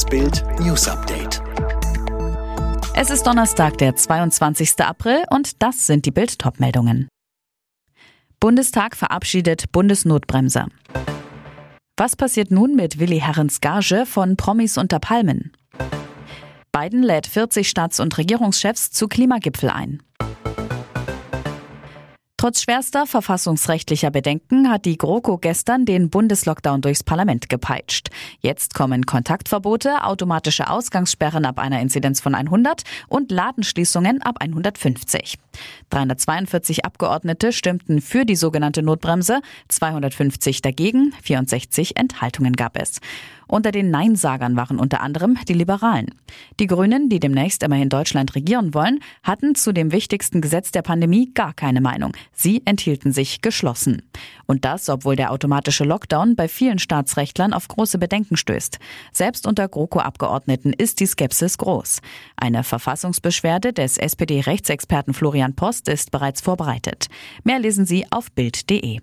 Das Bild News Update. Es ist Donnerstag, der 22. April und das sind die Bild meldungen Bundestag verabschiedet Bundesnotbremse. Was passiert nun mit Willi Herrens Gage von Promis unter Palmen? Biden lädt 40 Staats- und Regierungschefs zu Klimagipfel ein. Trotz schwerster verfassungsrechtlicher Bedenken hat die GroKo gestern den Bundeslockdown durchs Parlament gepeitscht. Jetzt kommen Kontaktverbote, automatische Ausgangssperren ab einer Inzidenz von 100 und Ladenschließungen ab 150. 342 Abgeordnete stimmten für die sogenannte Notbremse, 250 dagegen, 64 Enthaltungen gab es. Unter den Neinsagern waren unter anderem die Liberalen. Die Grünen, die demnächst immerhin Deutschland regieren wollen, hatten zu dem wichtigsten Gesetz der Pandemie gar keine Meinung. Sie enthielten sich geschlossen. Und das, obwohl der automatische Lockdown bei vielen Staatsrechtlern auf große Bedenken stößt. Selbst unter GroKo-Abgeordneten ist die Skepsis groß. Eine Verfassungsbeschwerde des SPD-Rechtsexperten Florian Post ist bereits vorbereitet. Mehr lesen Sie auf Bild.de.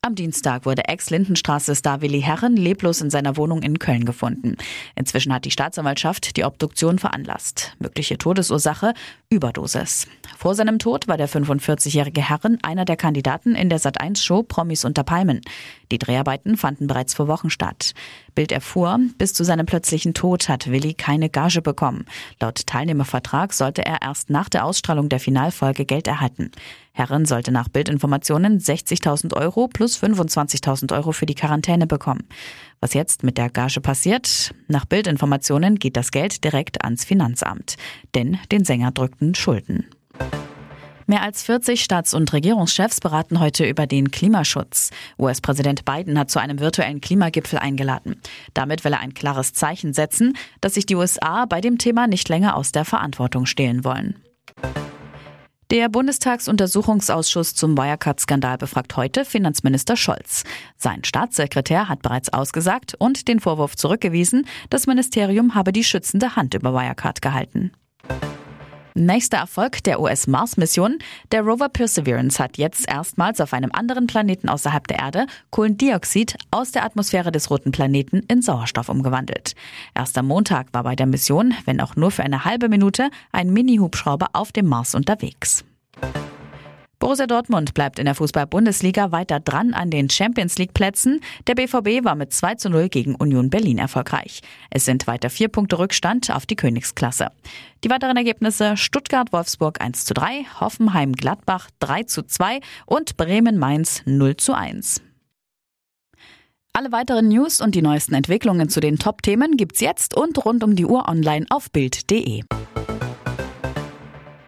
Am Dienstag wurde Ex-Lindenstraße-Star Willi Herren leblos in seiner Wohnung in Köln gefunden. Inzwischen hat die Staatsanwaltschaft die Obduktion veranlasst. Mögliche Todesursache Überdosis. Vor seinem Tod war der 45-jährige Herren einer der Kandidaten in der Sat1-Show Promis unter Palmen. Die Dreharbeiten fanden bereits vor Wochen statt. Bild erfuhr, bis zu seinem plötzlichen Tod hat Willi keine Gage bekommen. Laut Teilnehmervertrag sollte er erst nach der Ausstrahlung der Finalfolge Geld erhalten. Herren sollte nach Bildinformationen 60.000 Euro plus 25.000 Euro für die Quarantäne bekommen. Was jetzt mit der Gage passiert? Nach Bildinformationen geht das Geld direkt ans Finanzamt. Denn den Sänger drückten Schulden. Mehr als 40 Staats- und Regierungschefs beraten heute über den Klimaschutz. US-Präsident Biden hat zu einem virtuellen Klimagipfel eingeladen. Damit will er ein klares Zeichen setzen, dass sich die USA bei dem Thema nicht länger aus der Verantwortung stehlen wollen. Der Bundestagsuntersuchungsausschuss zum Wirecard-Skandal befragt heute Finanzminister Scholz. Sein Staatssekretär hat bereits ausgesagt und den Vorwurf zurückgewiesen, das Ministerium habe die schützende Hand über Wirecard gehalten. Nächster Erfolg der US-Mars-Mission. Der Rover Perseverance hat jetzt erstmals auf einem anderen Planeten außerhalb der Erde Kohlendioxid aus der Atmosphäre des roten Planeten in Sauerstoff umgewandelt. Erst am Montag war bei der Mission, wenn auch nur für eine halbe Minute, ein Mini-Hubschrauber auf dem Mars unterwegs. Borussia Dortmund bleibt in der Fußball-Bundesliga weiter dran an den Champions League-Plätzen. Der BVB war mit 2 zu 0 gegen Union Berlin erfolgreich. Es sind weiter vier Punkte Rückstand auf die Königsklasse. Die weiteren Ergebnisse Stuttgart-Wolfsburg 1 zu 3, Hoffenheim-Gladbach 3 zu 2 und Bremen-Mainz 0 zu 1. Alle weiteren News und die neuesten Entwicklungen zu den Top-Themen gibt's jetzt und rund um die Uhr online auf Bild.de.